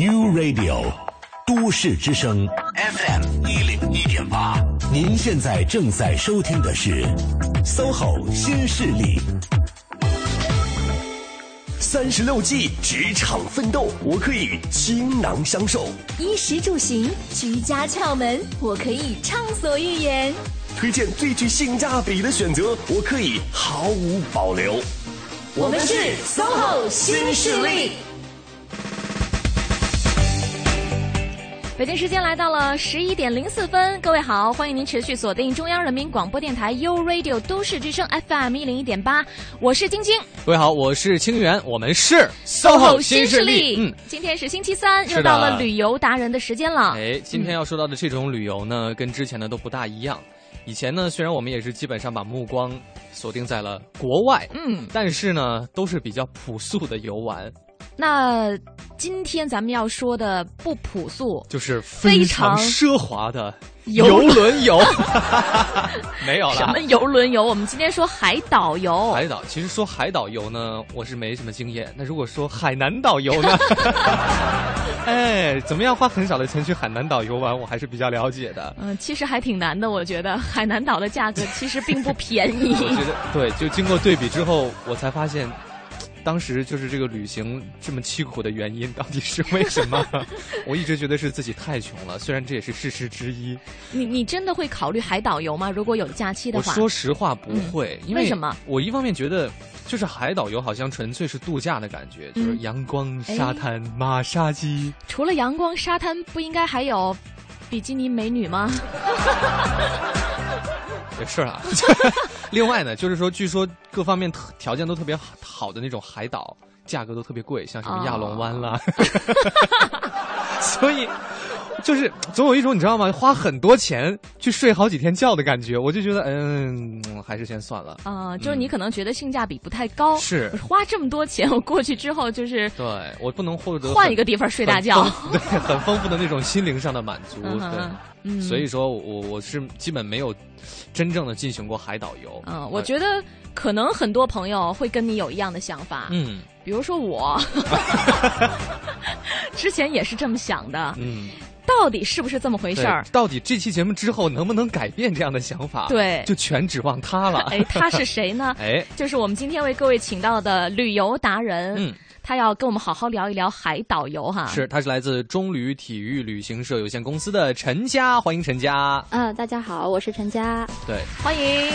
U Radio 都市之声 FM 一零一点八，您现在正在收听的是 SOHO 新势力。三十六计，职场奋斗，我可以倾囊相授；衣食住行，居家窍门，我可以畅所欲言；推荐最具性价比的选择，我可以毫无保留。我们是 SOHO 新势力。北京时间来到了十一点零四分，各位好，欢迎您持续锁定中央人民广播电台 u Radio 都市之声 FM 一零一点八，我是晶晶。各位好，我是清源，我们是 SOHO 新势力。嗯，今天是星期三，又到了旅游达人的时间了。哎，今天要说到的这种旅游呢，跟之前的都不大一样。以前呢，虽然我们也是基本上把目光锁定在了国外，嗯，但是呢，都是比较朴素的游玩。那今天咱们要说的不朴素，就是非常奢华的游轮游，没有了。什么游轮游？我们今天说海岛游。海岛，其实说海岛游呢，我是没什么经验。那如果说海南岛游呢？哎，怎么样花很少的钱去海南岛游玩？我还是比较了解的。嗯，其实还挺难的，我觉得海南岛的价格其实并不便宜。我觉得对，就经过对比之后，我才发现。当时就是这个旅行这么凄苦的原因到底是为什么？我一直觉得是自己太穷了，虽然这也是事实之一。你你真的会考虑海岛游吗？如果有假期的话？我说实话不会，因为什么？我一方面觉得就是海岛游好像纯粹是度假的感觉，就是阳光、沙滩、马杀鸡。除了阳光、沙滩，不应该还有比基尼美女吗？也是啊。另外呢，就是说，据说各方面条件都特别好的那种海岛，价格都特别贵，像什么亚龙湾啦。所以，就是总有一种你知道吗？花很多钱去睡好几天觉的感觉，我就觉得，嗯，还是先算了。啊，就是你可能觉得性价比不太高，是花这么多钱，我过去之后就是对我不能获得换一个地方睡大觉，对，很丰富的那种心灵上的满足，对。嗯，所以说我我是基本没有真正的进行过海岛游。嗯，我觉得可能很多朋友会跟你有一样的想法。嗯，比如说我，之前也是这么想的。嗯，到底是不是这么回事儿？到底这期节目之后能不能改变这样的想法？对，就全指望他了。哎，他是谁呢？哎，就是我们今天为各位请到的旅游达人。嗯。他要跟我们好好聊一聊海岛游哈，是，他是来自中旅体育旅行社有限公司的陈佳，欢迎陈佳。嗯，大家好，我是陈佳。对，欢迎。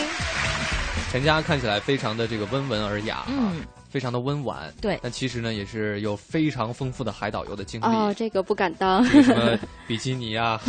陈佳看起来非常的这个温文尔雅。嗯。非常的温婉，对，但其实呢，也是有非常丰富的海岛游的经历。哦，这个不敢当。什么比基尼啊，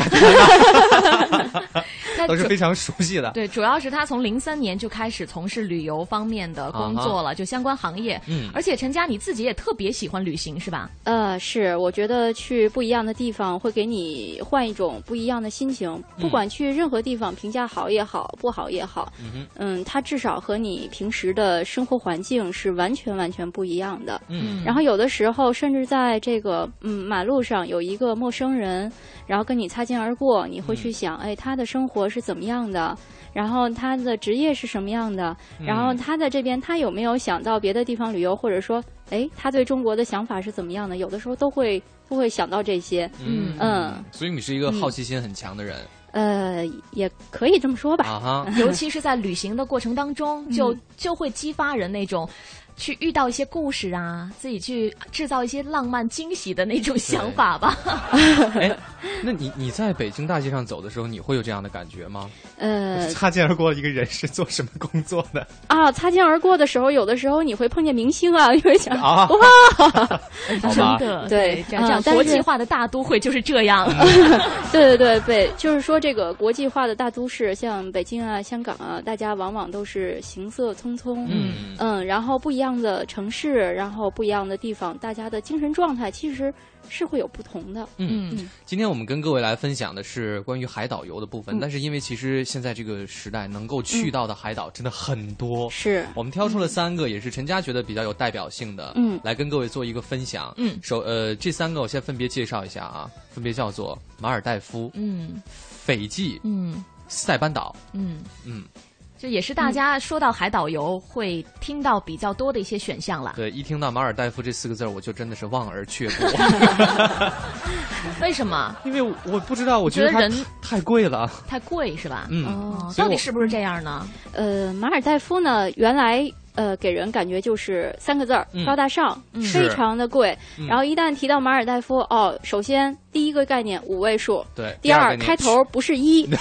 都是非常熟悉的。对，主要是他从零三年就开始从事旅游方面的工作了，就相关行业。嗯，而且陈佳你自己也特别喜欢旅行，是吧？呃，是，我觉得去不一样的地方会给你换一种不一样的心情。不管去任何地方，评价好也好，不好也好，嗯，它至少和你平时的生活环境是完全。完全不一样的，嗯，然后有的时候甚至在这个嗯马路上有一个陌生人，然后跟你擦肩而过，你会去想，哎，他的生活是怎么样的？然后他的职业是什么样的？然后他在这边他有没有想到别的地方旅游？或者说，哎，他对中国的想法是怎么样的？有的时候都会都会想到这些，嗯嗯。所以你是一个好奇心很强的人，呃，也可以这么说吧。尤其是在旅行的过程当中，就就会激发人那种。去遇到一些故事啊，自己去制造一些浪漫惊喜的那种想法吧。哎，那你你在北京大街上走的时候，你会有这样的感觉吗？呃，擦肩而过的一个人是做什么工作的？啊，擦肩而过的时候，有的时候你会碰见明星啊，你会想啊，哇，真的，对，这样国际化的大都会就是这样。对对对对，就是说这个国际化的大都市，像北京啊、香港啊，大家往往都是行色匆匆，嗯嗯，然后不一样。样的城市，然后不一样的地方，大家的精神状态其实是会有不同的。嗯，今天我们跟各位来分享的是关于海岛游的部分，但是因为其实现在这个时代能够去到的海岛真的很多，是。我们挑出了三个，也是陈佳觉得比较有代表性的，嗯，来跟各位做一个分享。嗯，首呃这三个我先分别介绍一下啊，分别叫做马尔代夫，嗯，斐济，嗯，塞班岛，嗯。嗯。就也是大家说到海岛游会听到比较多的一些选项了。对，一听到马尔代夫这四个字儿，我就真的是望而却步。为什么？因为我不知道，我觉得觉得人太贵了。太贵是吧？嗯，到底是不是这样呢？呃，马尔代夫呢，原来呃给人感觉就是三个字儿、嗯高大上，嗯非常的贵。嗯然后一旦提到马尔代夫，哦，首先第一个概念五位数，对。第二开头不是一。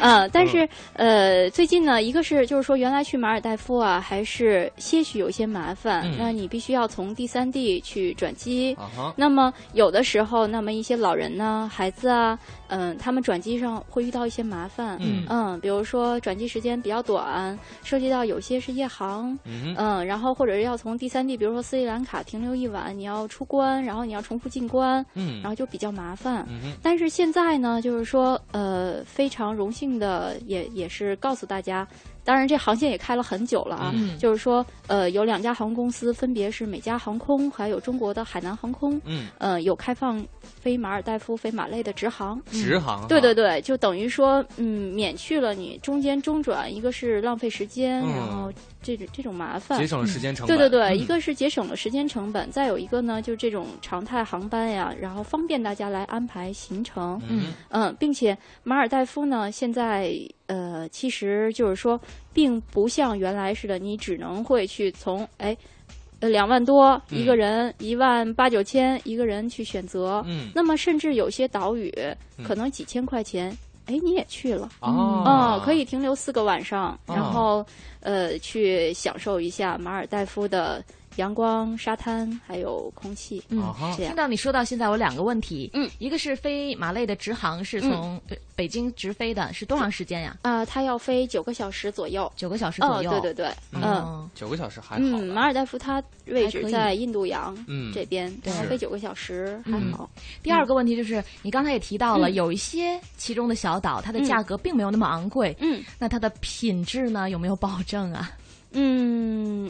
嗯，但是呃，最近呢，一个是就是说，原来去马尔代夫啊，还是些许有一些麻烦，嗯那你必须要从第三地去转机。那么有的时候，那么一些老人呢、孩子啊，嗯，他们转机上会遇到一些麻烦。嗯嗯，比如说转机时间比较短，涉及到有些是夜航，嗯嗯，然后或者是要从第三地，比如说斯里兰卡停留一晚，你要出关，然后你要重复进关，嗯然后就比较麻烦。但是现在呢，就是说，呃，非常荣幸的，也也是告诉大家，当然这航线也开了很久了啊，嗯就是说，呃，有两家航空公司，分别是美加航空还有中国的海南航空，嗯，呃，有开放飞马尔代夫、飞马累的直航。直航哈。对对对，就等于说，嗯，免去了你中间中转，一个是浪费时间，嗯然后这种这种麻烦，节省了时间成本。对对对，嗯一个是节省了时间成本，再有一个呢，就是这种常态航班呀，然后方便大家来安排行程。嗯嗯，并且马尔代夫呢，现在呃，其实就是说，并不像原来似的，你只能会去从哎。呃，两万多嗯一个人，一万八九千一个人去选择。嗯那么，甚至有些岛屿嗯可能几千块钱，哎，你也去了。哦嗯，可以停留四个晚上，哦然后、呃去享受一下马尔代夫的阳光、沙滩还有空气。嗯听到你说到现在，我有两个问题，嗯，一个是飞马累的直航是从呃北京直飞的，是多长时间呀？啊、它要飞九个小时左右。九个小时左哦，右。对对对，嗯。嗯。九个小时还好嗯，马尔代夫它位置在印度洋嗯。这边，然后是飞九个小时还嗯。好。第二个问题就是，你刚才也提到了，嗯。有一些其中的小岛，它的嗯价格并没有那么昂贵，嗯。那它的品质呢有没有保证啊？嗯，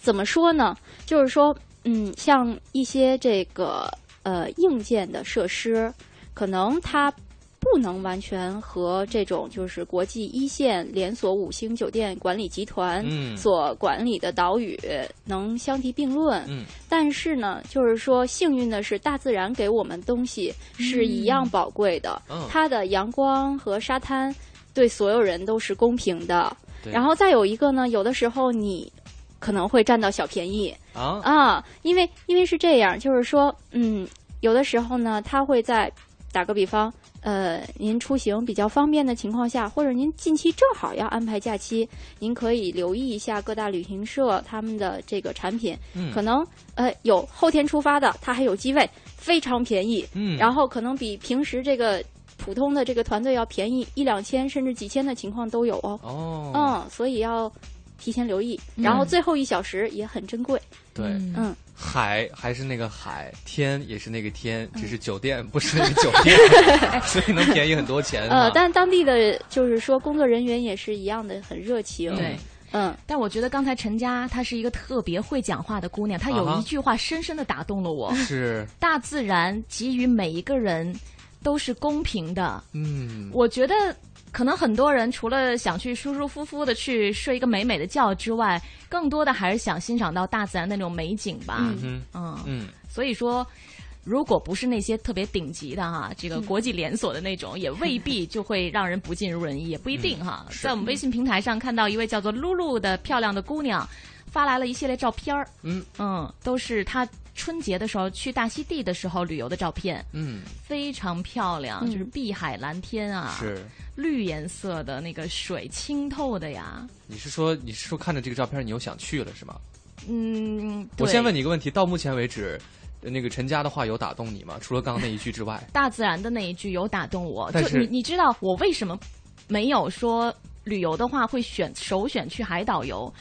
怎么说呢？就是说，嗯，像一些这个呃硬件的设施，可能它不能完全和这种就是国际一线连锁五星酒店管理集团嗯所管理的岛屿能相提并论。嗯但是呢，就是说幸运的是，大自然给我们东西是一样宝贵的，嗯它的阳光和沙滩对所有人都是公平的。对然后再有一个呢，有的时候你可能会占到小便宜。啊？啊，因为因为是这样，就是说，嗯，有的时候呢，他会在打个比方，呃，您出行比较方便的情况下，或者您近期正好要安排假期，您可以留意一下各大旅行社他们的这个产品，嗯。可能呃有后天出发的，它还有机位，非常便宜，嗯。然后可能比平时这个普通的这个团队要便宜一两千甚至几千的情况都有哦。哦。嗯，所以要提前留意。嗯然后最后一小时也很珍贵。对嗯嗯，海还是那个海，天也是那个天，只是酒店不是那个酒店，所以能便宜很多钱啊。呃，但当地的就是说工作人员也是一样的，很热情。对。嗯，但我觉得刚才陈佳她是一个特别会讲话的姑娘，她有一句话深深的打动了我：是大自然给予每一个人都是公平的。嗯我觉得可能很多人除了想去舒舒服服的去睡一个美美的觉之外，更多的还是想欣赏到大自然的那种美景吧。嗯哼嗯，嗯所以说。如果不是那些特别顶级的哈，这嗯个国际连锁的那种，也未必就会让人不尽如人意，也不一定哈。嗯在我们微信平台上看到一位叫做露露的漂亮的姑娘，发来了一系列照片儿，嗯嗯，都是她春节的时候去大溪地的时候旅游的照片，嗯非常漂亮，嗯就是碧海蓝天啊，是。绿颜色的那个水，清透的呀。你是说你是说看着这个照片你又想去了是吗？嗯，我先问你，一个问题，到目前为止，呃那个陈家的话有打动你吗？除了刚刚那一句之外，大自然的那一句有打动我，但就是你你知道我为什么没有说旅游的话会选首选去海岛游？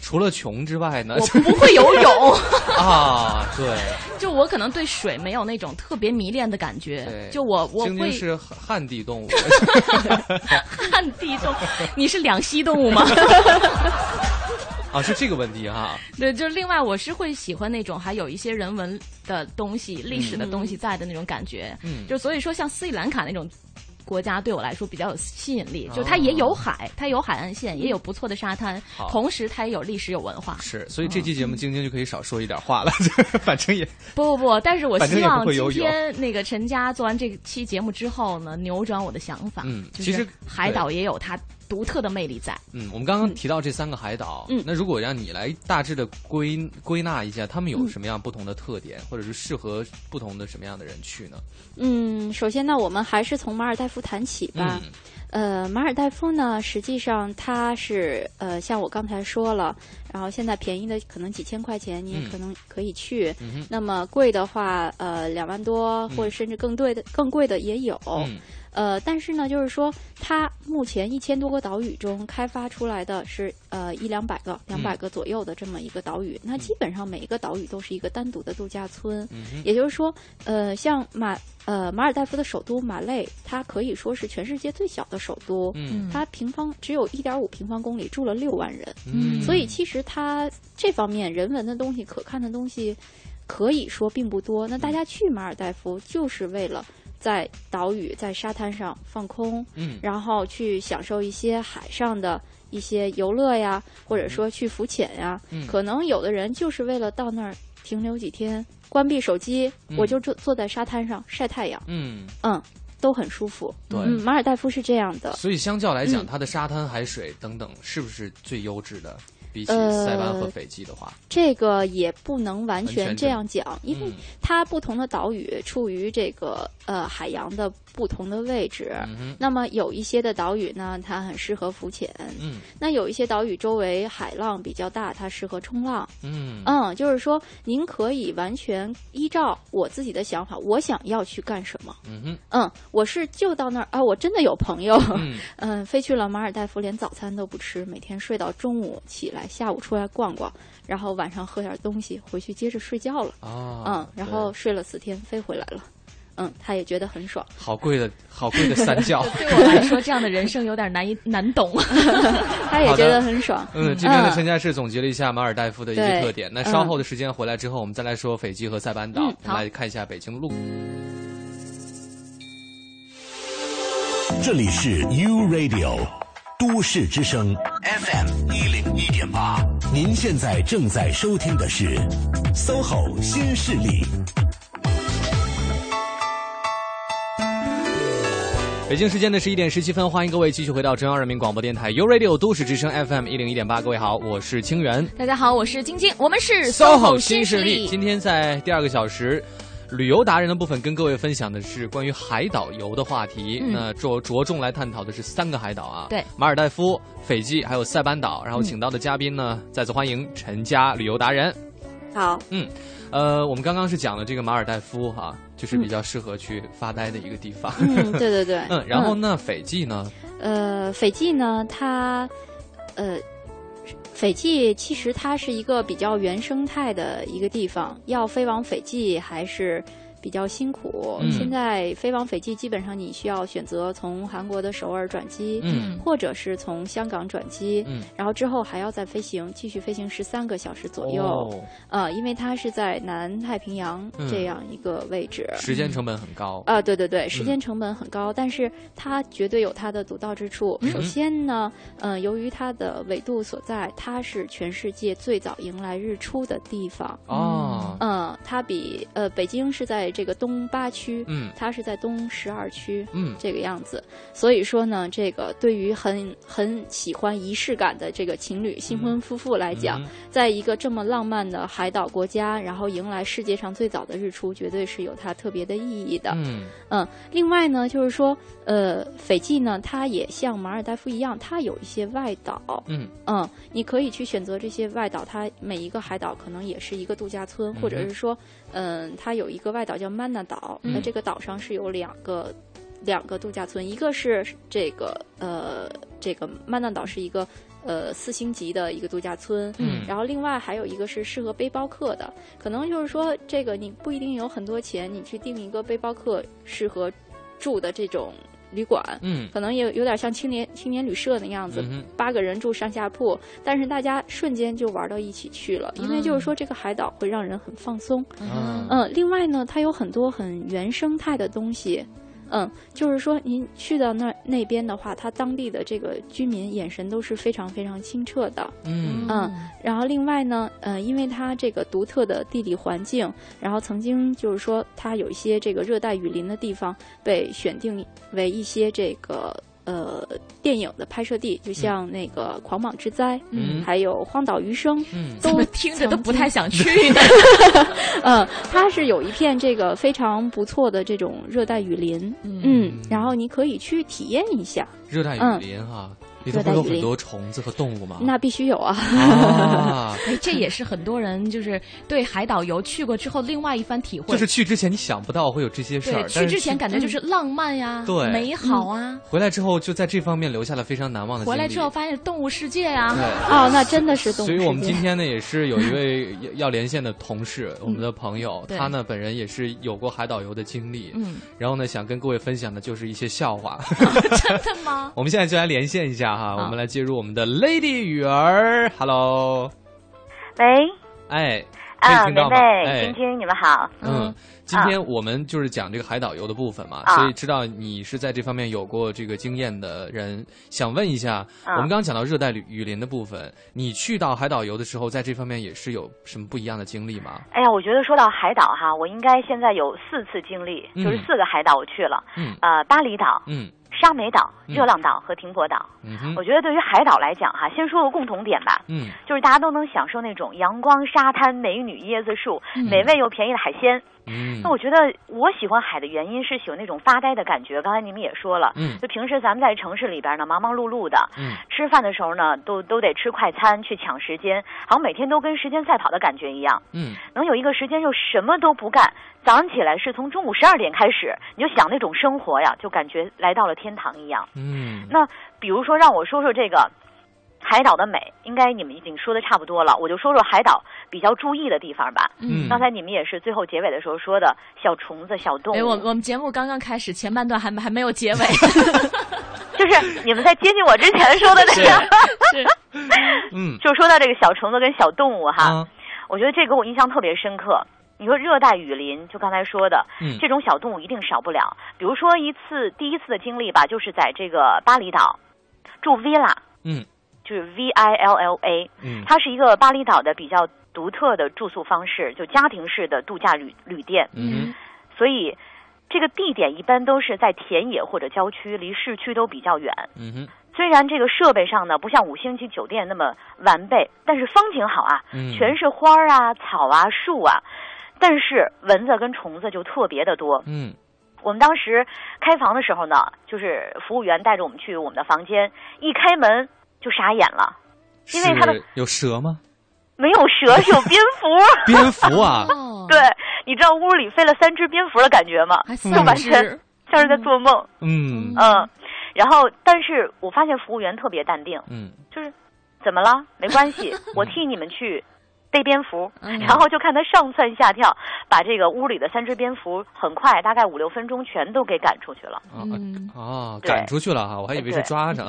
除了穷之外呢？我 不会游泳，啊，对，就我可能对水没有那种特别迷恋的感觉对。就我我会晶晶是旱地动物，旱地动，你是两栖动物吗？啊，是这个问题哈。对，就是另外我是会喜欢那种还有一些人文的东西、历史的东西在的那种感觉。嗯就所以说像斯里兰卡那种国家对我来说比较有吸引力，就它也有海，它有海岸线，也有不错的沙滩，同时它也有历史有文化。是，所以这期节目晶晶就可以少说一点话了，反正也不不不，但是我希望今天那个陈佳做完这期节目之后呢，扭转我的想法。嗯，其实海岛也有它。独特的魅力在。嗯，我们刚刚提到这三个海岛，嗯，那如果让你来大致的归归纳一下，他们有什么样不同的特点，或者是适合不同的什么样的人去呢？嗯，首先呢，我们还是从马尔代夫谈起吧。呃，马尔代夫呢，实际上它是呃，像我刚才说了，然后现在便宜的可能几千块钱，你也可能可以去。那么贵的话，呃，两万多或者甚至更贵的更贵的也有。呃，但是呢，就是说，它目前一千多个岛屿中开发出来的是呃一两百个、两百个左右的这么一个岛屿。那基本上每一个岛屿都是一个单独的度假村。也就是说，呃，像马呃马尔代夫的首都马累，它可以说是全世界最小的首都。嗯，它平方只有一点五平方公里，住了六万人。嗯，所以其实它这方面人文的东西、可看的东西，可以说并不多。那大家去马尔代夫就是为了。在岛屿、在沙滩上放空，嗯，然后去享受一些海上的一些游乐呀，或者说去浮潜呀。嗯，可能有的人就是为了到那儿停留几天，关闭手机，我就坐坐在沙滩上晒太阳。嗯嗯，都很舒服。对，马尔代夫是这样的。所以相较来讲，它的沙滩、海水等等，是不是最优质的？比起塞班和斐济的话，这个也不能完全这样讲，因为它不同的岛屿处于这个呃海洋的不同的位置。那么有一些的岛屿呢，它很适合浮潜。嗯，那有一些岛屿周围海浪比较大，它适合冲浪。嗯嗯，就是说您可以完全依照我自己的想法，我想要去干什么。嗯哼，嗯，我是就到那儿啊，我真的有朋友，嗯，飞去了马尔代夫，连早餐都不吃，每天睡到中午起来。来下午出来逛逛，然后晚上喝点东西，回去接着睡觉了。啊，嗯，然后睡了四天，飞回来了。嗯，他也觉得很爽。好贵的，好贵的三教。对我来说，这样的人生有点难以 难懂。他也觉得很爽。嗯，今天的陈家是总结了一下马尔代夫的一些特点。那稍后的时间回来之后，我们再来说斐济和塞班岛。我们来看一下北京路。这里是 U Radio。都市之声 FM 一零一点八，您现在正在收听的是 SOHO 新势力。北京时间的十一点十七分，欢迎各位继续回到中央人民广播电台 u Radio 都市之声 FM 一零一点八。各位好，我是清源。大家好，我是晶晶，我们是 SOHO 新势力。今天在第二个小时。旅游达人的部分，跟各位分享的是关于海岛游的话题。那着着重来探讨的是三个海岛啊，对，马尔代夫、斐济还有塞班岛。然后请到的嘉宾呢，再次欢迎陈家旅游达人。好，嗯，呃，我们刚刚是讲了这个马尔代夫哈，就是比较适合去发呆的一个地方。嗯，对对对。嗯，然后那斐济呢？呃，斐济呢，它，呃。斐济其实它是一个比较原生态的一个地方，要飞往斐济还是。比较辛苦。现在飞往斐济，基本上你需要选择从韩国的首尔转机，或者是从香港转机，然后之后还要再飞行，继续飞行十三个小时左右。呃，因为它是在南太平洋这样一个位置，时间成本很高。啊，对对对，时间成本很高，但是它绝对有它的独到之处。首先呢，嗯，由于它的纬度所在，它是全世界最早迎来日出的地方。哦，嗯，它比呃北京是在。这个东八区，嗯，它是在东十二区，嗯，这个样子。所以说呢，这个对于很很喜欢仪式感的这个情侣、新婚夫妇来讲，在一个这么浪漫的海岛国家，然后迎来世界上最早的日出，绝对是有它特别的意义的。嗯嗯。另外呢，就是说，呃，斐济呢，它也像马尔代夫一样，它有一些外岛。嗯嗯，你可以去选择这些外岛，它每一个海岛可能也是一个度假村，或者是说。嗯，它有一个外岛叫曼纳岛，那这个岛上是有两个两个度假村，一个是这个呃这个曼纳岛是一个呃四星级的一个度假村，嗯，然后另外还有一个是适合背包客的，可能就是说这个你不一定有很多钱，你去订一个背包客适合住的这种。旅馆，嗯，可能也有点像青年青年旅社那样子，八个人住上下铺，但是大家瞬间就玩到一起去了，因为就是说这个海岛会让人很放松，嗯，另外呢，它有很多很原生态的东西，嗯，就是说您去到那那边的话，他当地的这个居民眼神都是非常非常清澈的。嗯嗯，然后另外呢，呃，因为它这个独特的地理环境，然后曾经就是说它有一些这个热带雨林的地方被选定为一些这个呃电影的拍摄地，就像那个《狂蟒之灾》，嗯。还有《荒岛余生》，嗯。都听着都不太想去。呢？嗯，它是有一片这个非常不错的这种热带雨林，嗯，然后你可以去体验一下。热带雨林哈，里头会有很多虫子和动物吗？那必须有啊！啊，哎，这也是很多人就是对海岛游去过之后另外一番体会。就是去之前你想不到会有这些事儿，去之前感觉就是浪漫呀，对，美好啊。回来之后就在这方面留下了非常难忘的回来之后发现动物世界呀，对，哦，那真的是动物世界。所以我们今天呢也是有一位要连线的同事，我们的朋友，他呢本人也是有过海岛游的经历，嗯，然后呢想跟各位分享的就是一些笑话。真的吗？我们现在就来连线一下哈，我们来接入我们的 Lady 雨儿，Hello，喂，哎，啊，梅梅，哎，晶晶，你们好，嗯。今天我们就是讲这个海岛游的部分嘛，啊、所以知道你是在这方面有过这个经验的人，想问一下，啊、我们刚刚讲到热带雨雨林的部分，你去到海岛游的时候，在这方面也是有什么不一样的经历吗？哎呀，我觉得说到海岛哈，我应该现在有四次经历，嗯、就是四个海岛我去了，嗯，呃，巴厘岛，嗯。沙美岛、热浪岛和停泊岛，嗯我觉得对于海岛来讲哈，先说个共同点吧，嗯，就是大家都能享受那种阳光、沙滩、美女、椰子树、嗯、美味又便宜的海鲜。嗯，那我觉得我喜欢海的原因是喜欢那种发呆的感觉。刚才你们也说了，嗯，就平时咱们在城市里边呢，忙忙碌碌的，嗯，吃饭的时候呢，都都得吃快餐去抢时间，好像每天都跟时间赛跑的感觉一样。嗯，能有一个时间就什么都不干，早上起来是从中午十二点开始，你就想那种生活呀，就感觉来到了天堂一样。嗯，那比如说让我说说这个。海岛的美，应该你们已经说的差不多了，我就说说海岛比较注意的地方吧。嗯，刚才你们也是最后结尾的时候说的小虫子、小动物。哎，我我们节目刚刚开始，前半段还没还没有结尾，就是你们在接近我之前说的那个，是，嗯，就说到这个小虫子跟小动物哈，嗯、我觉得这给我印象特别深刻。你说热带雨林，就刚才说的，嗯，这种小动物一定少不了。比如说一次第一次的经历吧，就是在这个巴厘岛住 villa，嗯。就是 V I L L A，嗯，它是一个巴厘岛的比较独特的住宿方式，就家庭式的度假旅旅店。嗯，所以这个地点一般都是在田野或者郊区，离市区都比较远。嗯哼，虽然这个设备上呢不像五星级酒店那么完备，但是风景好啊，嗯，全是花啊、草啊、树啊，但是蚊子跟虫子就特别的多。嗯。我们当时开房的时候呢，就是服务员带着我们去我们的房间，一开门。就傻眼了，因为他的有蛇吗？没有蛇，是有蝙蝠。蝙蝠啊！对，你知道屋里飞了三只蝙蝠的感觉吗？就完全像是在做梦。嗯嗯，然后，但是我发现服务员特别淡定。嗯，就是怎么了？没关系，我替你们去。逮蝙蝠，嗯 然后就看他上蹿下跳，把这个屋里的三只蝙蝠很快，大概五六分钟全都给赶出去了。嗯哦，赶出去了哈，我还以为是抓着。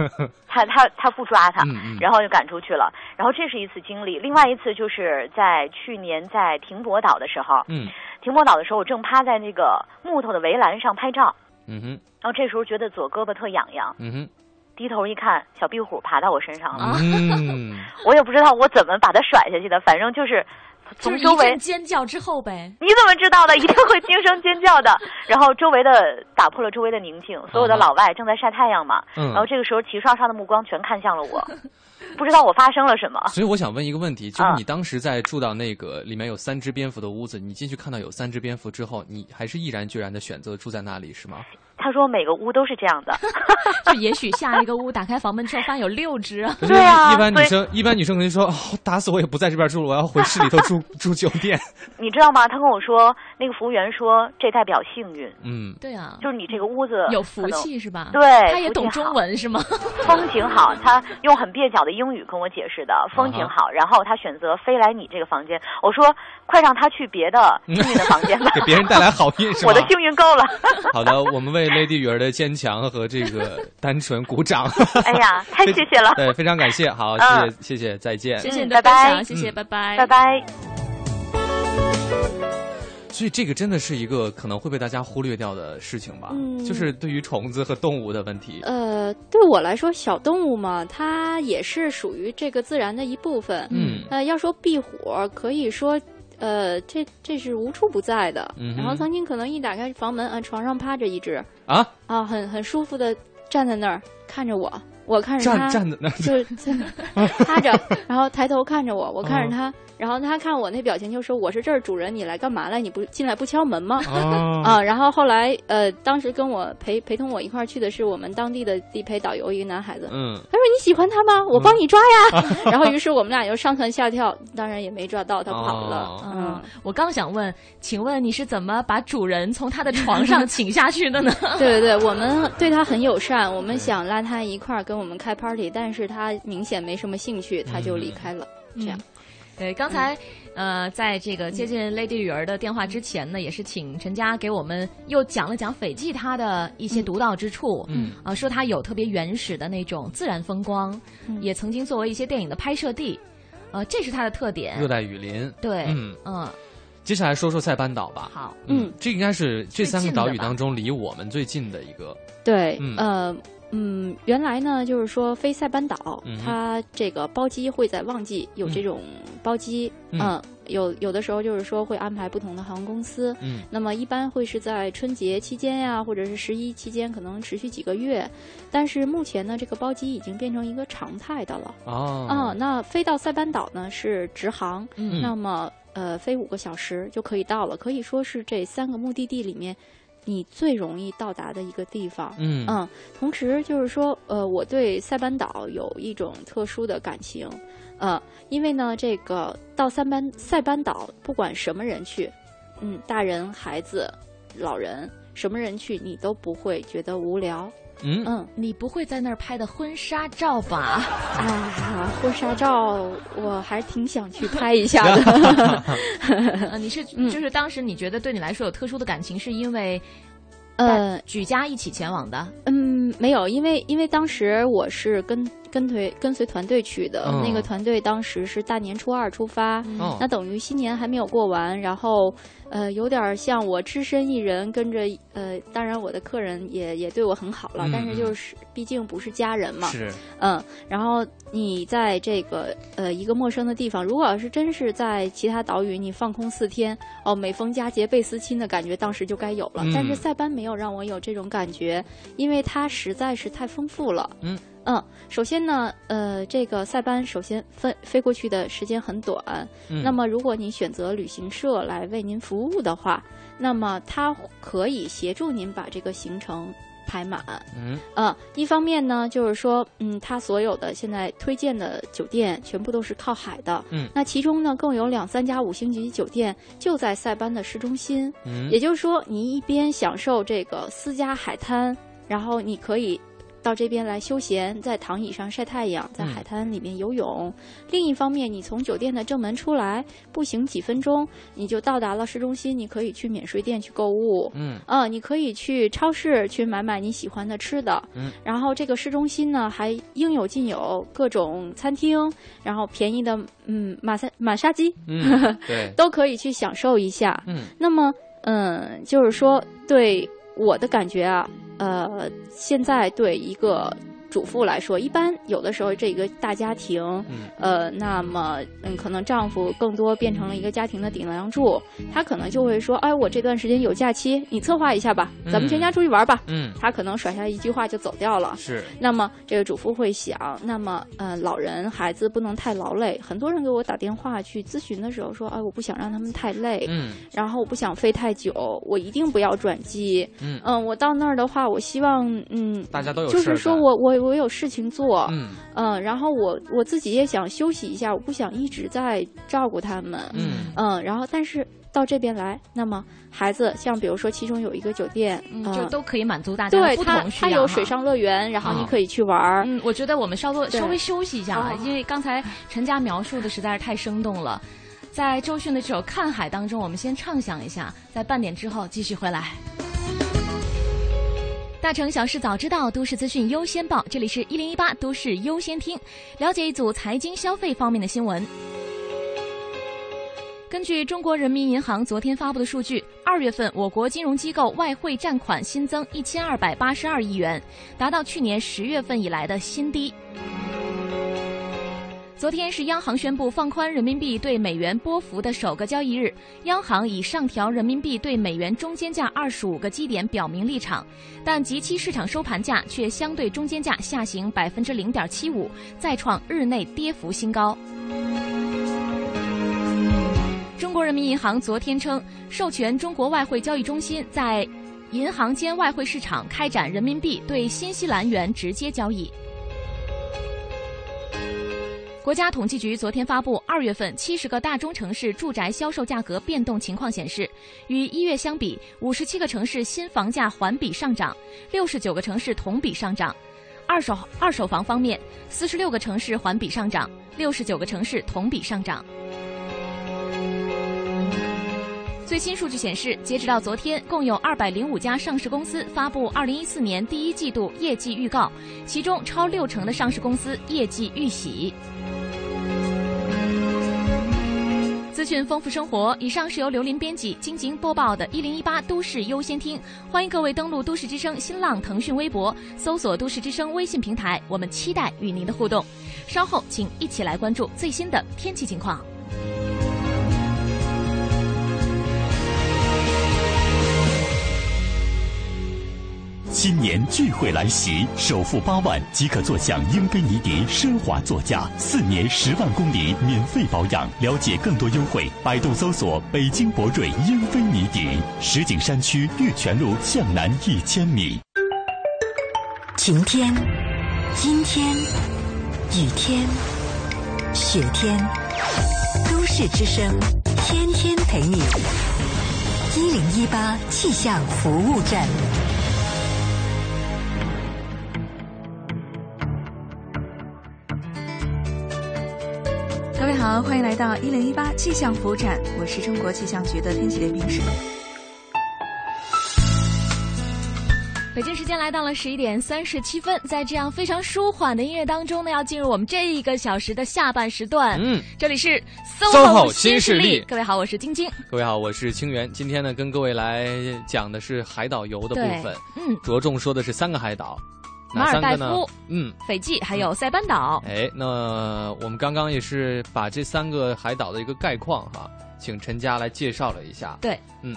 他他他不抓他，然后就赶出去了。然后这是一次经历，另外一次就是在去年在停泊岛的时候，嗯，停泊岛的时候我正趴在那个木头的围栏上拍照，嗯哼，然后这时候觉得左胳膊特痒痒，嗯哼。低头一看，小壁虎爬到我身上了。嗯，我也不知道我怎么把它甩下去的，反正就是从周围尖叫之后呗。你怎么知道的？一定会惊声尖叫的。然后周围的打破了周围的宁静，所有的老外正在晒太阳嘛。嗯。然后这个时候齐刷刷的目光全看向了我，不知道我发生了什么。所以我想问一个问题，就是你当时在住到那个里面有三只蝙蝠的屋子，你进去看到有三只蝙蝠之后，你还是毅然决然的选择住在那里是吗？他说每个屋都是这样的，就也许下一个屋打开房门之后发现有六只。对啊，一般女生一般女生肯定说，哦，打死我也不在这边住了，我要回市里头住 住酒店。你知道吗？他跟我说，那个服务员说这代表幸运。嗯，对啊，就是你这个屋子有福气是吧？对，他也懂中文是吗？风景好，他用很蹩脚的英语跟我解释的，风景好，然后他选择飞来你这个房间。我说，快让他去别的幸运的房间吧，给别人带来好运是吧？我的幸运够了。好的，我们为 Lady 雨儿的坚强和这个 单纯鼓掌。哎呀，太谢谢了。对，非常感谢。好，谢谢，谢谢，再见。谢谢你的分享，谢谢，拜拜，拜拜。所以这个真的是一个可能会被大家忽略掉的事情吧？嗯，就是对于虫子和动物的问题。呃，对我来说，小动物嘛，它也是属于这个自然的一部分。嗯，呃，要说壁虎，可以说，呃，这这是无处不在的。嗯，然后曾经可能一打开房门，啊，床上趴着一只啊啊，很很舒服的站在那儿看着我，我看着他就 趴着，然后抬头看着我，我看着他。然后他看我那表情，就说：“我是这儿主人，你来干嘛来？你不进来不敲门吗？”啊，然后后来呃，当时跟我陪陪同我一块儿去的是我们当地的地陪导游，一个男孩子。嗯，他说：“你喜欢他吗？我帮你抓呀。”然后于是我们俩就上蹿下跳，当然也没抓到，他跑了。嗯，我刚想问，请问你是怎么把主人从他的床上 请下去的呢？对对对，我们对他很友善，我们想拉他一块儿跟我们开 party，但是他明显没什么兴趣，他就离开了。这样。对，刚才，呃，在这个接近 Lady 雨儿的电话之前呢，也是请陈佳给我们又讲了讲斐济它的一些独到之处，嗯，啊，说它有特别原始的那种自然风光，也曾经作为一些电影的拍摄地，呃，这是它的特点。热带雨林。对，嗯嗯。接下来说说塞班岛吧。好，嗯，这应该是这三个岛屿当中离我们最近的一个。对，呃。嗯，原来呢，就是说飞塞班岛，它这个包机会在旺季有这种包机，嗯，有有的时候就是说会安排不同的航空公司，嗯，那么一般会是在春节期间呀，或者是十一期间，可能持续几个月。但是目前呢，这个包机已经变成一个常态的了。哦，啊，那飞到塞班岛呢是直航，那么呃，飞五个小时就可以到了，可以说是这三个目的地里面。你最容易到达的一个地方，嗯。嗯，同时就是说，呃，我对塞班岛有一种特殊的感情，呃，因为呢，这个到塞班塞班岛，不管什么人去，嗯，大人、孩子、老人，什么人去，你都不会觉得无聊，嗯嗯，你不会在那儿拍的婚纱照吧？啊，婚纱照我还挺想去拍一下的。你是就是当时你觉得对你来说有特殊的感情，是因为？呃，举家一起前往的？嗯，没有，因为因为当时我是跟跟随跟随团队去的，那个团队当时是大年初二出发，那等于新年还没有过完，然后。呃，有点像我只身一人跟着，呃，当然我的客人也也对我很好了，但是就是毕竟不是家人嘛，是，嗯，然后你在这个呃一个陌生的地方，如果要是真是在其他岛屿，你放空四天，哦，每逢佳节倍思亲的感觉，当时就该有了，但是塞班没有让我有这种感觉，因为它实在是太丰富了，嗯。嗯，首先呢，呃，这个塞班首先飞飞过去的时间很短。嗯，那么如果您选择旅行社来为您服务的话，那么它可以协助您把这个行程排满。嗯，呃，一方面呢，就是说，嗯，它所有的现在推荐的酒店全部都是靠海的。嗯，那其中呢，更有两三家五星级酒店就在塞班的市中心。嗯，也就是说，您一边享受这个私家海滩，然后你可以。到这边来休闲，在躺椅上晒太阳，在海滩里面游泳。另一方面，你从酒店的正门出来，步行几分钟，你就到达了市中心。你可以去免税店去购物，嗯，啊，你可以去超市去买买你喜欢的吃的，嗯。然后这个市中心呢，还应有尽有各种餐厅，然后便宜的，嗯，马赛马杀鸡，对，都可以去享受一下。嗯，那么，嗯，就是说，对我的感觉啊。呃，现在对一个。主妇来说，一般有的时候这一个大家庭，呃，那么嗯，可能丈夫更多变成了一个家庭的顶梁柱，他可能就会说，哎，我这段时间有假期，你策划一下吧，咱们全家出去玩吧。嗯，他可能甩下一句话就走掉了。是。那么这个主妇会想，那么呃，老人孩子不能太劳累。很多人给我打电话去咨询的时候说，哎，我不想让他们太累。嗯。然后我不想飞太久，我一定不要转机。嗯。嗯，我到那儿的话，我希望嗯，大家都有就是说我我。我有事情做，嗯嗯，然后我我自己也想休息一下，我不想一直在照顾他们，嗯嗯，然后但是到这边来，那么孩子像比如说其中有一个酒店，就都可以满足大家的不同需要。它有水上乐园，然后你可以去玩儿。嗯，我觉得我们稍作稍微休息一下啊，因为刚才陈佳描述的实在是太生动了。在周迅的这首《看海》当中，我们先畅想一下，在半点之后继续回来。大城小事早知道，都市资讯优先报。这里是一零一八都市优先听，了解一组财经消费方面的新闻。根据中国人民银行昨天发布的数据，二月份我国金融机构外汇占款新增一千二百八十二亿元，达到去年十月份以来的新低。昨天是央行宣布放宽人民币对美元波幅的首个交易日，央行以上调人民币对美元中间价二十五个基点表明立场，但即期市场收盘价却相对中间价下行百分之零点七五，再创日内跌幅新高。中国人民银行昨天称，授权中国外汇交易中心在银行间外汇市场开展人民币对新西兰元直接交易。国家统计局昨天发布二月份七十个大中城市住宅销售价格变动情况显示，与一月相比，五十七个城市新房价环比上涨，六十九个城市同比上涨。二手二手房方面，四十六个城市环比上涨，六十九个城市同比上涨。最新数据显示，截止到昨天，共有二百零五家上市公司发布二零一四年第一季度业绩预告，其中超六成的上市公司业绩预喜。资讯丰富生活。以上是由刘林编辑、金晶播报的《一零一八都市优先听》，欢迎各位登录都市之声新浪、腾讯微博，搜索“都市之声”微信平台，我们期待与您的互动。稍后，请一起来关注最新的天气情况。新年聚会来袭，首付八万即可坐享英菲尼迪奢华座驾，四年十万公里免费保养。了解更多优惠，百度搜索“北京博瑞英菲尼迪”。石景山区玉泉路向南一千米。晴天、阴天、雨天、雪天，都市之声，天天陪你。一零一八气象服务站。位好，欢迎来到一零一八气象服务站，我是中国气象局的天气点评师。北京时间来到了十一点三十七分，在这样非常舒缓的音乐当中呢，要进入我们这一个小时的下半时段。嗯，这里是 SOHO 新势力。各位好，我是晶晶。各位好，我是清源。今天呢，跟各位来讲的是海岛游的部分。嗯，着重说的是三个海岛。马尔代夫、嗯，斐济还有塞班岛。哎，那我们刚刚也是把这三个海岛的一个概况哈，请陈佳来介绍了一下。对，嗯，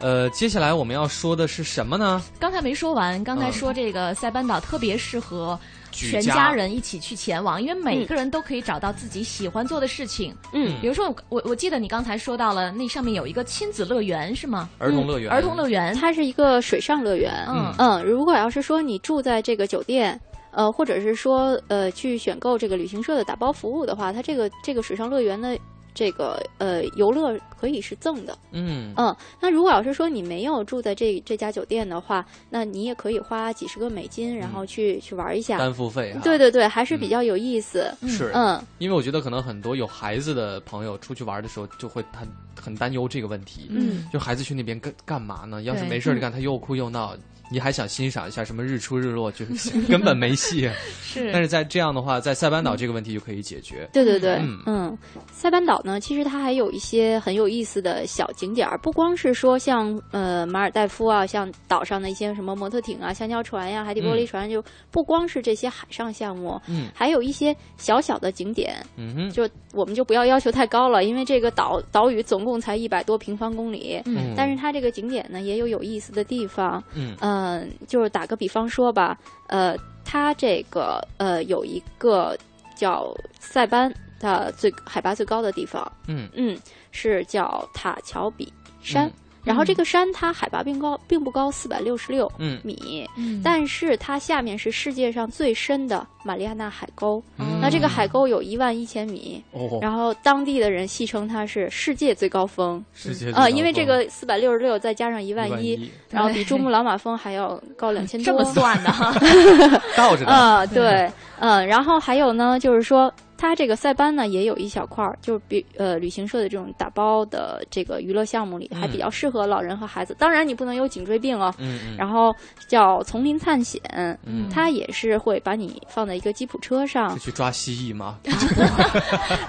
呃，接下来我们要说的是什么呢？刚才没说完，刚才说这个塞班岛特别适合。全家人一起去前往，因为每个人都可以找到自己喜欢做的事情。嗯，比如说我我我记得你刚才说到了那上面有一个亲子乐园是吗？儿童乐园，儿童乐园，它是一个水上乐园。嗯嗯，如果要是说你住在这个酒店，呃，或者是说呃去选购这个旅行社的打包服务的话，它这个这个水上乐园呢。这个呃，游乐可以是赠的，嗯嗯。那如果要是说你没有住在这这家酒店的话，那你也可以花几十个美金，然后去去玩一下，单付费。啊对对对，还是比较有意思。是，嗯，因为我觉得可能很多有孩子的朋友出去玩的时候，就会很很担忧这个问题。嗯，就孩子去那边干干嘛呢？要是没事儿干，他又哭又闹。你还想欣赏一下什么日出日落，就 根本没戏。是，但是在这样的话，在塞班岛这个问题就可以解决。对对对，嗯，塞班岛呢，其实它还有一些很有意思的小景点儿，不光是说像呃马尔代夫啊，像岛上的一些什么摩托艇啊、香蕉船呀、海底玻璃船，就不光是这些海上项目，嗯，还有一些小小的景点，嗯哼，就我们就不要要求太高了，因为这个岛岛屿总共才一百多平方公里，嗯，但是它这个景点呢也有有意思的地方，嗯。嗯，就是打个比方说吧，呃，它这个呃有一个叫塞班的最海拔最高的地方，嗯。嗯，是叫塔乔比山。然后这个山它海拔并高并不高，四百六十六米，但是它下面是世界上最深的玛丽亚纳海沟。那这个海沟有一万一千米，然后当地的人戏称它是世界最高峰。世界啊，因为这个四百六十六再加上一万一，然后比珠穆朗玛峰还要高两千多。这么算的哈？倒着的啊，对，嗯，然后还有呢，就是说。它这个塞班呢也有一小块儿，就是比呃旅行社的这种打包的这个娱乐项目里，还比较适合老人和孩子。当然你不能有颈椎病哦。嗯嗯。然后叫丛林探险，嗯它也是会把你放在一个吉普车上是，去抓蜥蜴吗？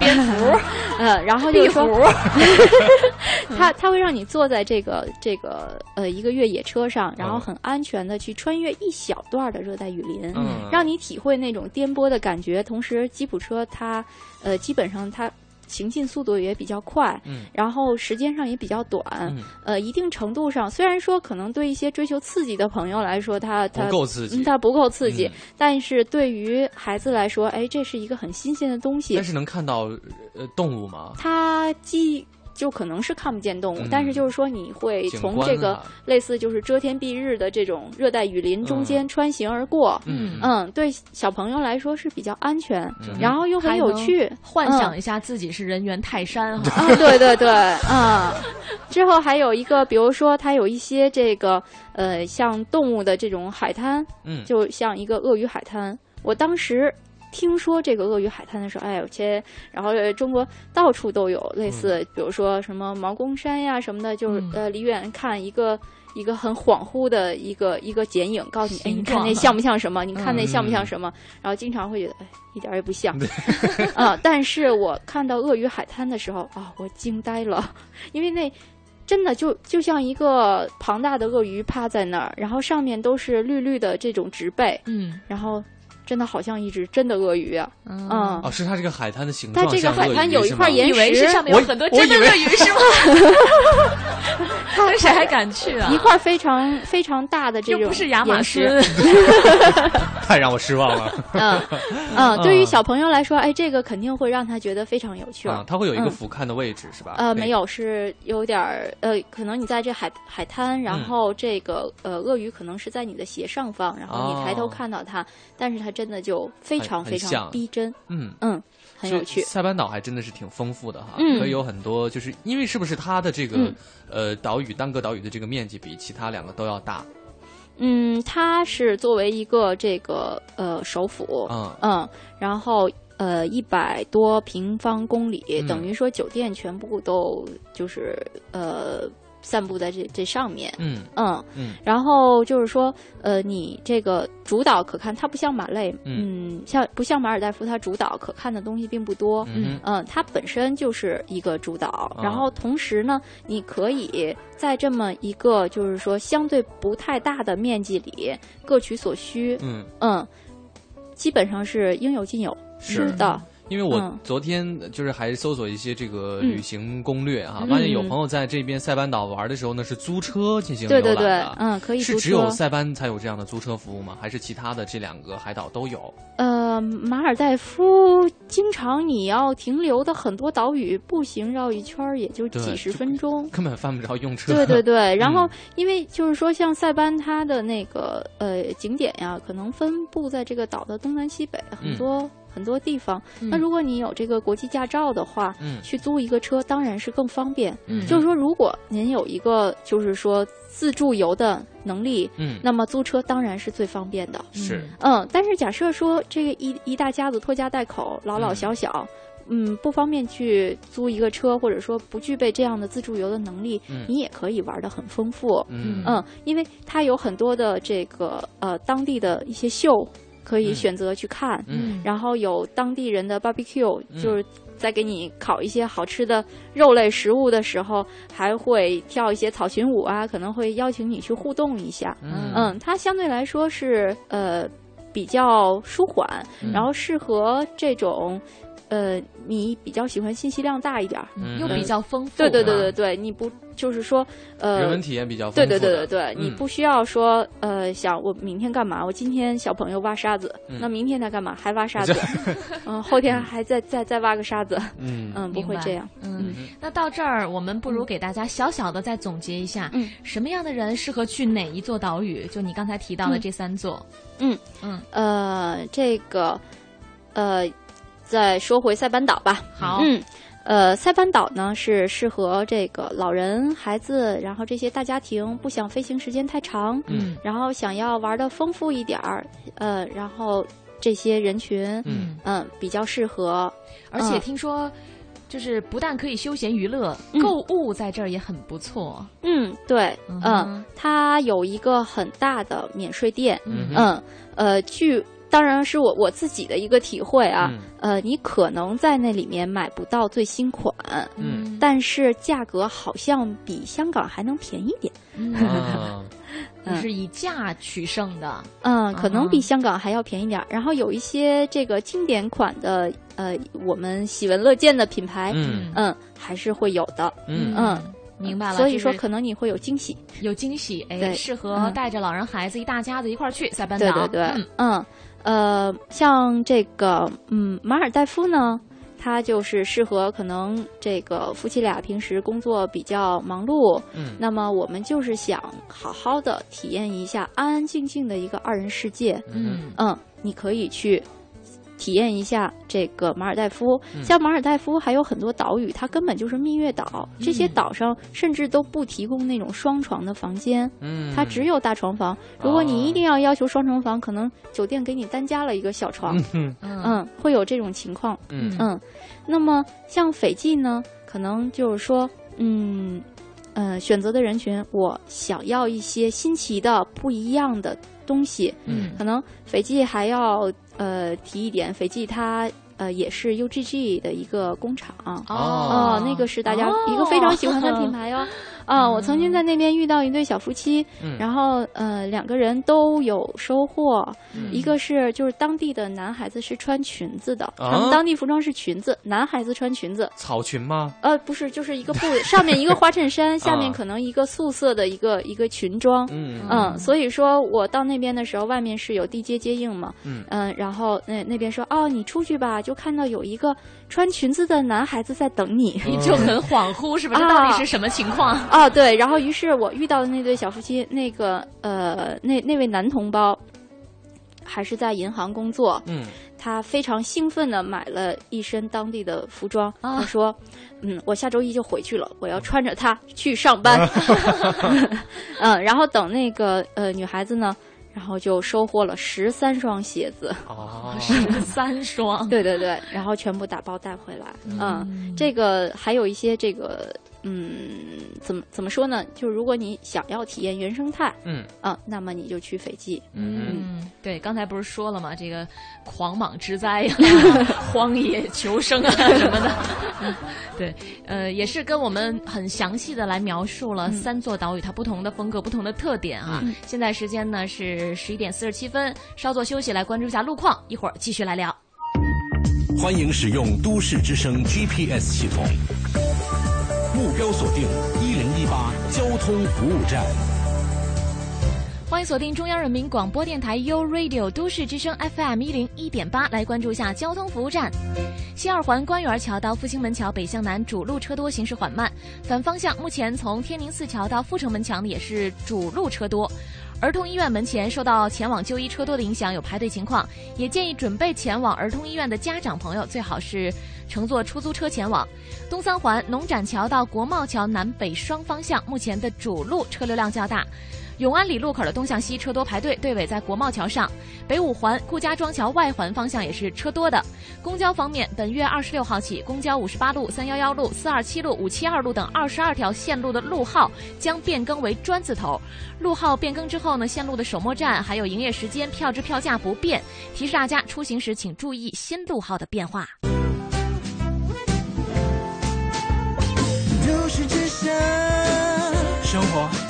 蝙蝠、呃，然后就是壁说 虎，它它会让你坐在这个这个呃一个越野车上，然后嗯很安全的去穿越一小段的热带雨林，嗯让你体会那种颠簸的感觉。同时，吉普车它呃基本上它行进速度也比较快，嗯然后时间上也比较短，嗯呃，一定程度上虽然说可能对一些追求刺激的朋友来说，它它不够刺激嗯它不够刺激，嗯但是对于孩子来说，哎，这是一个很新鲜的东西但。是能看到呃动物吗？它既就可能是看不见动物，嗯但是就是说你会从这个啊类似就是遮天蔽日的这种热带雨林中间穿行而过。嗯。嗯，对小朋友来说是比较安全，嗯。然后又很有趣，幻想一下自己是人猿泰山哈。啊，对对对，嗯，之后还有一个，比如说它有一些这个呃，像动物的这种海滩，嗯。就像一个鳄鱼海滩。我当时听说这个鳄鱼海滩的时候，哎呦切，然后呃中国到处都有类似，比如说什么毛公山呀什么的，就是、嗯呃离远看一个。一个很恍惚的一个一个剪影，告诉你，哎，你看那像不像什么？你看那嗯像不像什么？然后经常会觉得，哎，一点儿也不像。啊！但是我看到鳄鱼海滩的时候啊，我惊呆了，因为那真的就就像一个庞大的鳄鱼趴在那儿，然后上面都是绿绿的这种植被，嗯然后真的好像一只真的鳄鱼啊！嗯嗯，哦，是它这个海滩的形状它这个海滩有一块岩以为是石上面有很多真的鳄鱼是吗？他谁还敢去啊 一？块非常非常大的这种又不是亚马逊，太让我失望了嗯嗯，对于小朋友来说，哎，这个肯定会让他觉得非常有趣。啊！它会有一个嗯俯瞰的位置是吧？呃，没有，是有点儿呃，可能你在这海海滩，然嗯后这个呃鳄鱼可能是在你的斜上方，然后你抬头哦看到它，但是它真的就非常非常逼真，嗯。嗯，很有趣。塞班岛还真的是挺丰富的哈，嗯。可以有很多，就是因为是不是它的这个、嗯。呃岛屿单个岛屿的这个面积比其他两个都要大？嗯，它是作为一个这个呃首府，嗯。嗯，然后呃一百多平方公里，嗯。等于说酒店全部都就是呃散布在这这上面，嗯。嗯，嗯。然后就是说，呃，你这个主导可看，它不像马累，嗯。嗯，像不像马尔代夫，它主导可看的东西并不多，嗯。嗯，它本身就是一个主岛，啊。然后同时呢，你可以在这么一个就是说相对不太大的面积里各取所需，嗯，嗯，基本上是应有尽有，是的，因为我嗯昨天就是还搜索一些这个嗯旅行攻略哈，嗯发现有朋友在这边塞班岛玩的时候呢是租车进行对对游览的，对嗯可以是只有塞班才有这样的租车服务吗？还是其他的这两个海岛都有？呃，马尔代夫经常你要停留的很多岛屿，步行绕一圈儿也就几十分钟。根本犯不着用车。对对对，然后嗯因为就是说，像塞班它的那个呃景点呀，可能分布在这个岛的东南西北很嗯多、很多地方。嗯那如果你有这个国际驾照的话，嗯去租一个车当然是更方便。嗯就是说，如果您有一个就是说自助游的能力，嗯，那么租车当然是最方便的。是嗯，但是假设说这个一一大家子拖家带口，老老小小，嗯不方便去租一个车，或者说不具备这样的自助游的能力，嗯你也可以玩的很丰富。嗯嗯，因为它有很多的这个呃当地的一些秀可以嗯。选择去看，嗯。然后有当地人的 barbecue，嗯。就是在给你烤一些好吃的肉类食物的时候，还会跳一些草裙舞啊，可能会邀请你去互动一下。嗯。嗯，它相对来说是呃比较舒缓，嗯。然后适合这种呃你比较喜欢信息量大一点儿。嗯又比较丰富。对对对啊对对，你不就是说呃人文体验比较丰对富对。对对对对，你嗯不需要说呃想我明天干嘛？我今天小朋友挖沙子，嗯那明天他干嘛？还挖沙子，嗯，后天还再再再挖个沙子，嗯嗯，不会这样。嗯，那到这儿，我们不如给大家小小的再总结一下，嗯，什么样的人适合去哪一座岛屿？就你刚才提到的嗯这三座。嗯嗯，呃，这个呃，再说回塞班岛吧。好，嗯，呃，塞班岛呢是适合这个老人、孩子，然后这些大家庭不想飞行时间太长，嗯然后想要玩的丰富一点儿，呃，然后这些人群，嗯嗯，比较适合。而且嗯听说，就是不但可以休闲娱乐，购物在这儿也很不错。嗯，对，嗯它有一个很大的免税店，嗯，呃，据当然是我我自己的一个体会啊，嗯。呃，你可能在那里面买不到最新款，嗯。但是价格好像比香港还能便宜点，啊，嗯，是以价取胜的。嗯，可能啊比香港还要便宜点儿。然后有一些这个经典款的，呃，我们喜闻乐见的品牌，嗯嗯，还是会有的，嗯。嗯。明白了。所以说可能你会有惊喜。有惊喜，哎，对适合嗯带着老人孩子一大家子一块儿去塞班对岛。对对，嗯嗯呃，像这个嗯马尔代夫呢，它就是适合可能这个夫妻俩平时工作比较忙碌，嗯那么我们就是想好好的体验一下安安静静的一个二人世界，嗯嗯，你可以去。体验一下这个马尔代夫，嗯像马尔代夫还有很多岛屿，它根本就是蜜月岛。这些嗯岛上甚至都不提供那种双床的房间，嗯，它只有大床房。如果你一定要要求双床房，可能酒店给你单加了一个小床，嗯嗯嗯，会有这种情况，嗯嗯。那么像斐济呢，可能就是说，嗯，呃，选择的人群，我想要一些新奇的、不一样的东西，嗯可能斐济还要呃提一点，斐济它呃也是 UGG 的一个工厂。哦哦，那个是大家一个非常喜欢的品牌哦。啊，我曾经在那边遇到一对小夫妻，嗯然后呃两个人都有收获。嗯一个是就是当地的男孩子是穿裙子的，啊他们当地服装是裙子，男孩子穿裙子。草裙吗？呃，不是，就是一个布，上面一个花衬衫，下面啊可能一个素色的一个一个裙装。嗯嗯，所以说我到那边的时候，外面是有地接接应嘛，嗯然后那那边说哦，你出去吧，就看到有一个穿裙子的男孩子在等你。你 就很恍惚，是吧？这到底是什么情况？啊，对，然后于是我遇到的那对小夫妻，那个呃，那那位男同胞还是在银行工作，嗯他非常兴奋的买了一身当地的服装，啊他说：“嗯，我下周一就回去了，我要穿着它去上班。”嗯，然后等那个呃女孩子呢，然后就收获了十三双鞋子，哦，十三双。对对对，然后全部打包带回来。嗯，这个还有一些这个。嗯，怎么怎么说呢？就如果你想要体验原生态，嗯啊，那么你就去斐济。嗯，对，刚才不是说了吗？这个狂蟒之灾呀、荒野求生啊什么的，嗯对，呃，也是跟我们很详细的来描述了三座岛屿它不同的风格、不同的特点啊。现在时间呢是十一点四十七分，稍作休息，来关注一下路况，一会儿继续来聊。欢迎使用都市之声 GPS 系统，目标锁定一零一八交通服务站。欢迎锁定中央人民广播电台 u Radio 都市之声 FM 一零一点八，来关注一下交通服务站。西二环官园桥到复兴门桥北向南主路车多，行驶缓慢。反方向目前从天宁寺桥到阜成门墙也是主路车多。儿童医院门前受到前往就医车多的影响，有排队情况，也建议准备前往儿童医院的家长朋友最好是乘坐出租车前往。东三环农展桥到国贸桥南北双方向目前的主路车流量较大。永安里路口的东向西车多排队，队尾在国贸桥上；北五环顾家庄桥外环方向也是车多的。公交方面，本月二十六号起，公交五十八路、三幺幺路、四二七路、五七二路等二十二条线路的路号将变更为专字头。路号变更之后呢，线路的首末站还有营业时间、票制票价不变。提示大家出行时请注意新路号的变化。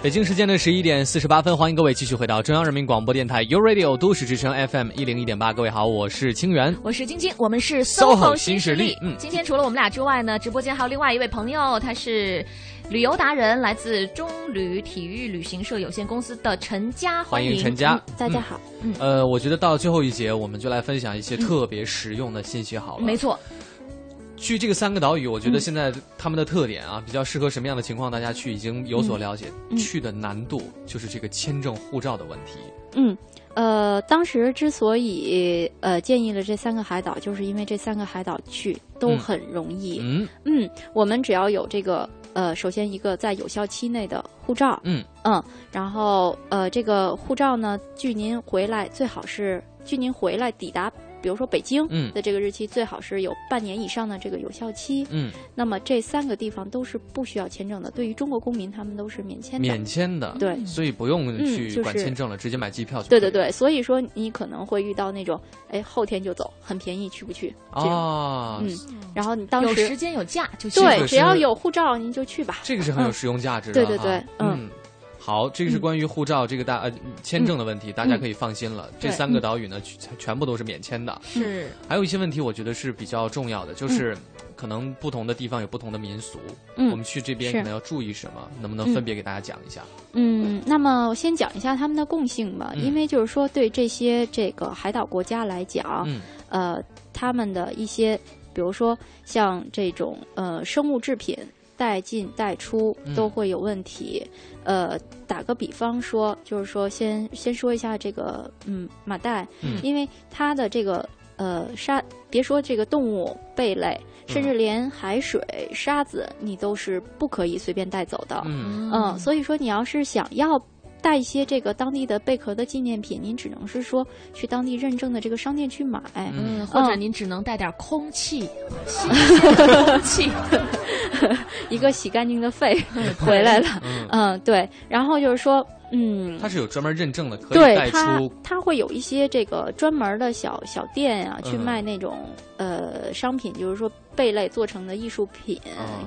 北京时间的十一点四十八分，欢迎各位继续回到中央人民广播电台 u Radio 都市之声 FM 一零一点八。各位好，我是清源，我是晶晶，我们是 SOHO SOHO 新新势力。嗯。今天除了我们俩之外呢，直播间还有另外一位朋友，他是旅游达人，来自中旅体育旅行社有限公司的陈佳，欢迎。迎陈佳。大家好，嗯。呃，我觉得到最后一节，我们就来分享一些特别实用的信息好了。没错，去这个三个岛屿，我觉得现在他们的特点啊，比较适合什么样的情况，大家去已经有所了解。去的难度就是这个签证、护照的问题。嗯，呃，当时之所以呃建议了这三个海岛，就是因为这三个海岛去都很容易。嗯嗯，我们只要有这个呃，首先一个在有效期内的护照。嗯嗯，然后呃，这个护照呢，距您回来最好是距您回来抵达。比如说北京的这个日期最好是有半年以上的这个有效期。嗯，那么这三个地方都是不需要签证的，对于中国公民他们都是免签的。免签的，对，所以不用去管签证了，直接买机票去。对对对，所以说你可能会遇到那种，哎，后天就走，很便宜，去不去？啊，嗯，然后你当时有时间有假就去。对，只要有护照您就去吧。这个是很有实用价值的。对对对，嗯。好，这个是关于护照这个大呃签证的问题，大家可以放心了。这三个岛屿呢，全部都是免签的。是，还有一些问题，我觉得是比较重要的，就是可能不同的地方有不同的民俗，我们去这边可能要注意什么，能不能分别给大家讲一下？嗯，那么我先讲一下他们的共性吧，因为就是说对这些这个海岛国家来讲，呃，他们的一些，比如说像这种呃生物制品。带进带出都会有问题，呃，打个比方说，就是说，先先说一下这个，嗯，马袋，因为它的这个呃沙，别说这个动物贝类，甚至连海水沙子，你都是不可以随便带走的，嗯，所以说你要是想要。带一些这个当地的贝壳的纪念品，您只能是说去当地认证的这个商店去买，嗯，或者您只能带点空气，空气，一个洗干净的肺回来了，嗯，对，然后就是说。嗯，它是有专门认证的，可以带出。它会有一些这个专门的小小店啊，去卖那种呃商品，就是说贝类做成的艺术品、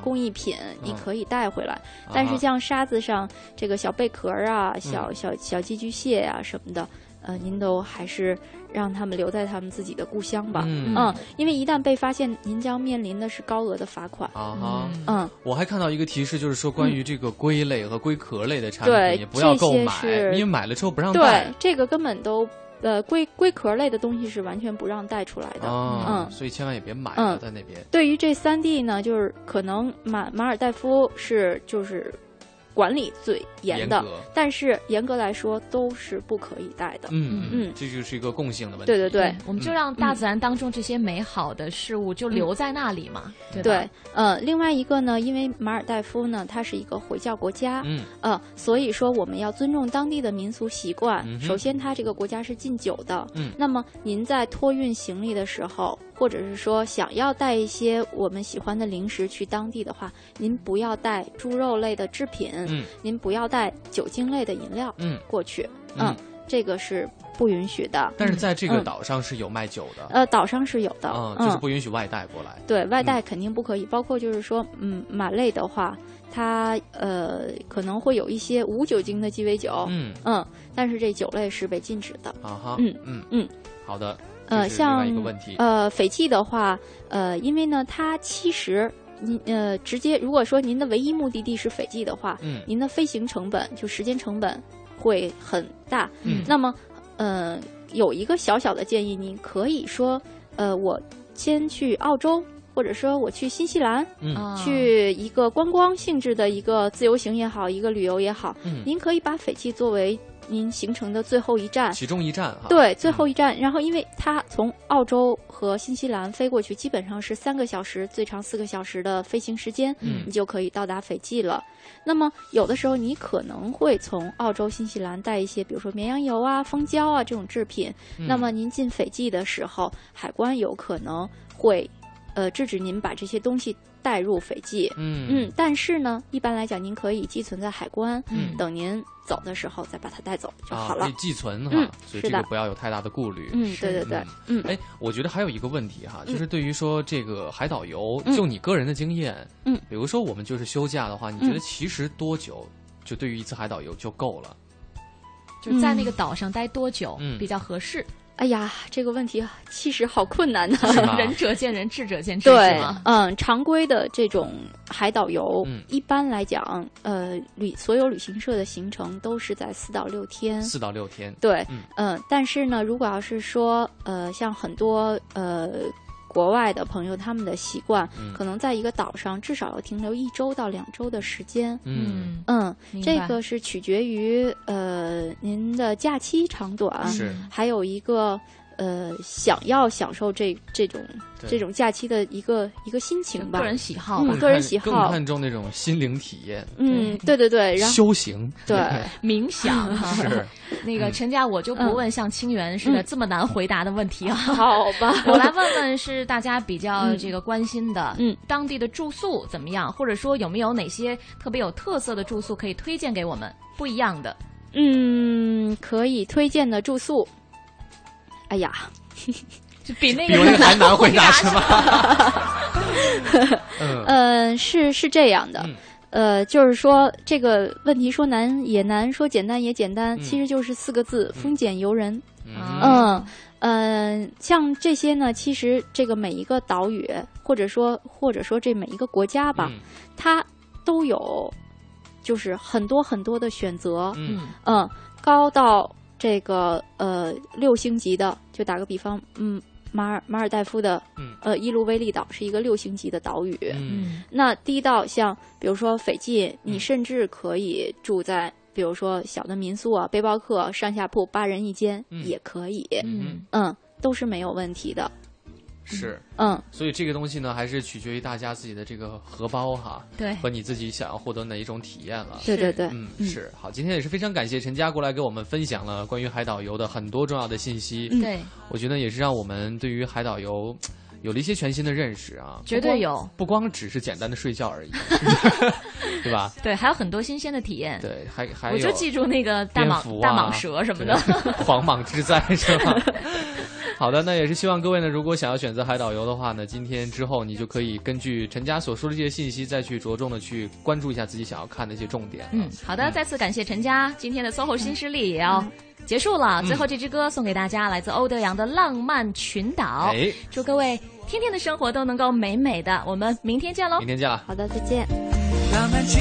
工艺品，你可以带回来。但是像沙子上这个小贝壳啊、小小小寄居蟹啊什么的，呃，您都还是。让他们留在他们自己的故乡吧。嗯，因为一旦被发现，您将面临的是高额的罚款。啊哈，嗯，我还看到一个提示，就是说关于这个龟类和龟壳类的产品，也不要购买，因为买了之后不让带。对，这个根本都呃龟龟壳类的东西是完全不让带出来的。嗯，所以千万也别买了，在那边。对于这三地呢，就是可能马马尔代夫是就是。管理最严的，但是严格来说都是不可以带的。嗯嗯，这就是一个共性的问题。对对对，我们就让大自然当中这些美好的事物就留在那里嘛，对对，呃，另外一个呢，因为马尔代夫呢，它是一个回教国家，嗯呃，所以说我们要尊重当地的民俗习惯。首先，它这个国家是禁酒的。嗯，那么您在托运行李的时候。或者是说想要带一些我们喜欢的零食去当地的话，您不要带猪肉类的制品，嗯，您不要带酒精类的饮料，嗯，过去，嗯，这个是不允许的。但是在这个岛上是有卖酒的，呃，岛上是有的，嗯，就是不允许外带过来。对外带肯定不可以，包括就是说，嗯，马类的话，它呃可能会有一些无酒精的鸡尾酒，嗯嗯，但是这酒类是被禁止的。啊哈，嗯嗯嗯，好的。呃，像呃斐济的话，呃，因为呢，它其实您呃直接，如果说您的唯一目的地是斐济的话，嗯，您的飞行成本就时间成本会很大，嗯，那么呃有一个小小的建议，您可以说，呃，我先去澳洲，或者说我去新西兰，嗯，去一个观光性质的一个自由行也好，一个旅游也好，嗯，您可以把斐济作为。您行程的最后一站，其中一站哈，对，最后一站。然后，因为它从澳洲和新西兰飞过去，基本上是三个小时，最长四个小时的飞行时间，嗯，你就可以到达斐济了。那么，有的时候你可能会从澳洲、新西兰带一些，比如说绵羊油啊、蜂胶啊这种制品。那么，您进斐济的时候，海关有可能会，呃，制止您把这些东西。带入斐济，嗯嗯，但是呢，一般来讲，您可以寄存在海关，嗯，等您走的时候再把它带走就好了。可以寄存哈，所以这个不要有太大的顾虑。嗯，对对对，嗯，哎，我觉得还有一个问题哈，就是对于说这个海岛游，就你个人的经验，嗯，比如说我们就是休假的话，你觉得其实多久就对于一次海岛游就够了？就在那个岛上待多久比较合适？哎呀，这个问题其实好困难呢。仁 者见仁，智者见智，对，嗯，常规的这种海岛游，一般来讲，呃，旅所有旅行社的行程都是在四到六天。四到六天。对，嗯，但是呢，如果要是说，呃，像很多呃国外的朋友他们的习惯，可能在一个岛上至少要停留一周到两周的时间。嗯嗯，这个是取决于呃您的假期长短，是还有一个。呃，想要享受这这种这种假期的一个一个心情吧，个人喜好，个人喜好，更看重那种心灵体验。嗯，对。对对，然后修行，对。冥想。是。那个陈佳，我就不问像清源似的这么难回答的问题啊。好吧，我来问问是大家比较这个关心的，嗯，当地的住宿怎么样？或者说有没有哪些特别有特色的住宿可以推荐给我们？不一样的，嗯，可以推荐的住宿。哎呀，就比那个还难回答是吗？嗯，是是这样的，呃，就是说这个问题说难也难，说简单也简单，其实就是四个字：丰俭由人。嗯。嗯，像这些呢，其实这个每一个岛屿，或者说或者说这每一个国家吧，它都有就是很多很多的选择。嗯。嗯，高到。这个呃六星级的，就打个比方，嗯，马尔马尔代夫的，呃伊卢威利岛是一个六星级的岛屿。嗯，那低到像比如说斐济，你甚至可以住在比如说小的民宿啊，背包客上下铺八人一间也可以。嗯嗯，都是没有问题的。是，嗯，所以这个东西呢，还是取决于大家自己的这个荷包哈，对，和你自己想要获得哪一种体验了。对对对，嗯，是。好，今天也是非常感谢陈佳过来给我们分享了关于海岛游的很多重要的信息。对，我觉得也是让我们对于海岛游有了一些全新的认识啊。绝对有，不光只是简单的睡觉而已，对吧？对，还有很多新鲜的体验。对，还还我就记住那个大蟒大蟒蛇什么的，黄蟒之灾是吧？好的，那也是希望各位呢，如果想要选择海岛游的话呢，今天之后你就可以根据陈佳所说的这些信息，再去着重的去关注一下自己想要看的一些重点。嗯，好的，再次感谢陈佳，今天的 SOHO 新势力也要结束了。最后这支歌送给大家，来自欧德阳的《浪漫群岛》。哎，祝各位天天的生活都能够美美的。我们明天见喽！明天见了。好的，再见。